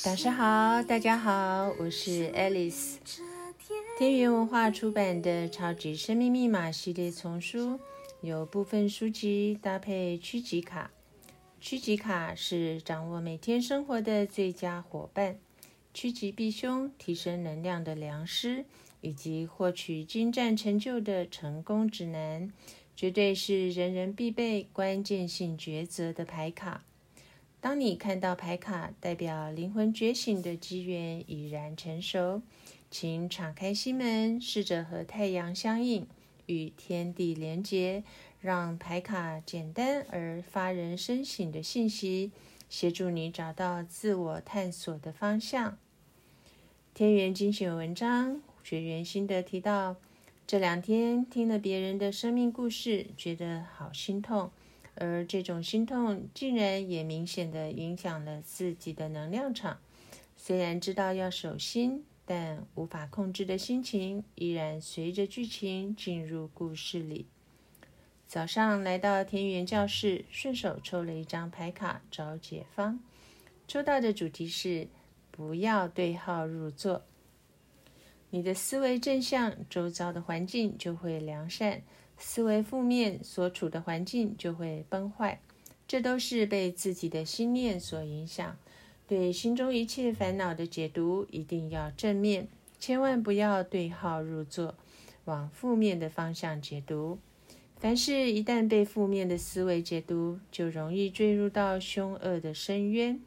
早上好，大家好，我是 Alice。天天元文化出版的《超级生命密码》系列丛书，有部分书籍搭配趋吉卡。趋吉卡是掌握每天生活的最佳伙伴，趋吉避凶、提升能量的良师，以及获取精湛成就的成功指南，绝对是人人必备、关键性抉择的牌卡。当你看到牌卡，代表灵魂觉醒的机缘已然成熟。请敞开心门，试着和太阳相应，与天地连结，让牌卡简单而发人深省的信息，协助你找到自我探索的方向。天元精选文章，学员心得提到，这两天听了别人的生命故事，觉得好心痛，而这种心痛竟然也明显的影响了自己的能量场。虽然知道要守心，但无法控制的心情依然随着剧情进入故事里。早上来到田园教室，顺手抽了一张牌卡找解方。抽到的主题是“不要对号入座”。你的思维正向，周遭的环境就会良善；思维负面，所处的环境就会崩坏。这都是被自己的心念所影响。对心中一切烦恼的解读一定要正面，千万不要对号入座，往负面的方向解读。凡事一旦被负面的思维解读，就容易坠入到凶恶的深渊。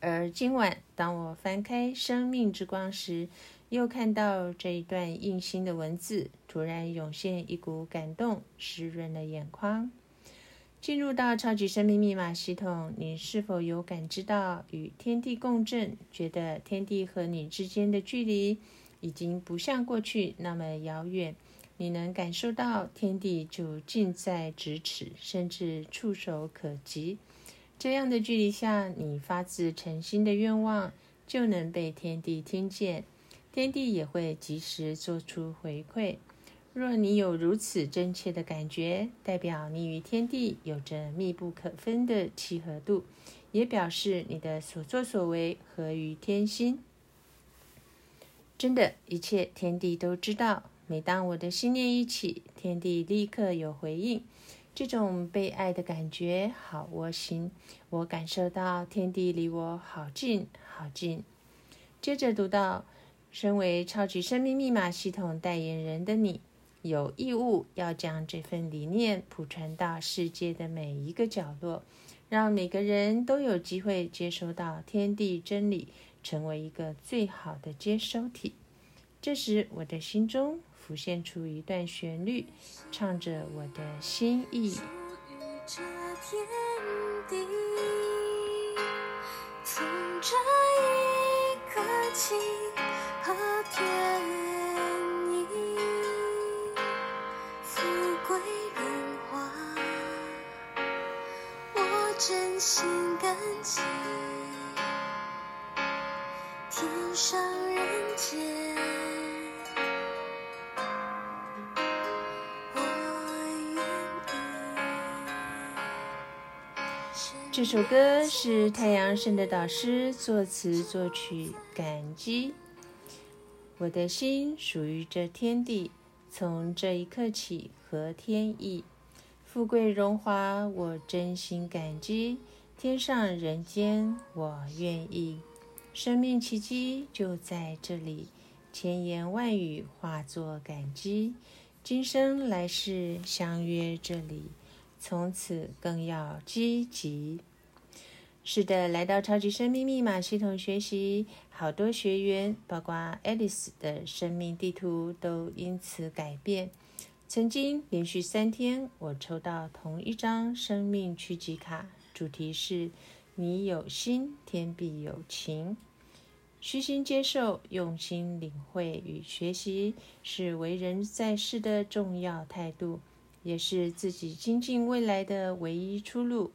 而今晚，当我翻开《生命之光》时，又看到这一段印心的文字，突然涌现一股感动，湿润了眼眶。进入到超级生命密码系统，你是否有感知到与天地共振？觉得天地和你之间的距离已经不像过去那么遥远？你能感受到天地就近在咫尺，甚至触手可及。这样的距离下，你发自诚心的愿望就能被天地听见，天地也会及时做出回馈。若你有如此真切的感觉，代表你与天地有着密不可分的契合度，也表示你的所作所为合于天心。真的，一切天地都知道。每当我的心念一起，天地立刻有回应。这种被爱的感觉好窝心，我感受到天地离我好近好近。接着读到，身为超级生命密码系统代言人的你。有义务要将这份理念普传到世界的每一个角落，让每个人都有机会接收到天地真理，成为一个最好的接收体。这时，我的心中浮现出一段旋律，唱着我的心意。属于这天地，从这一刻起心感激，天上人间。我愿意。这首歌是太阳神的导师作词作曲，感激。我的心属于这天地，从这一刻起合天意，富贵荣华我真心感激，天上人间我愿意，生命奇迹就在这里，千言万语化作感激，今生来世相约这里。从此更要积极。是的，来到超级生命密码系统学习，好多学员，包括 Alice 的生命地图都因此改变。曾经连续三天，我抽到同一张生命趋吉卡，主题是“你有心，天必有情”。虚心接受，用心领会与学习，是为人在世的重要态度。也是自己精进未来的唯一出路。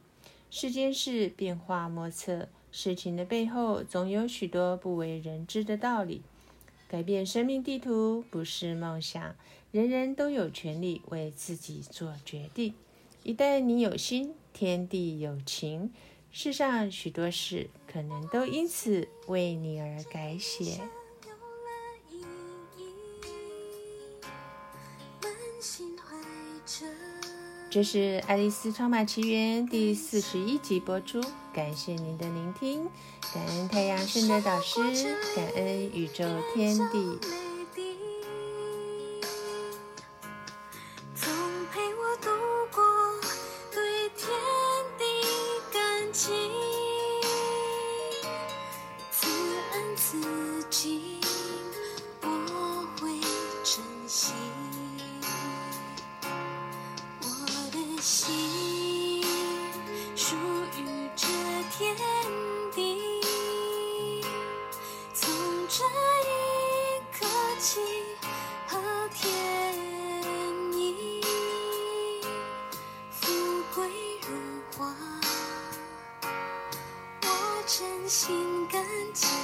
世间事变化莫测，事情的背后总有许多不为人知的道理。改变生命地图不是梦想，人人都有权利为自己做决定。一旦你有心，天地有情，世上许多事可能都因此为你而改写。这是《爱丽丝超马奇缘》第四十一集播出，感谢您的聆听，感恩太阳神的导师，感恩宇宙天地。心甘情。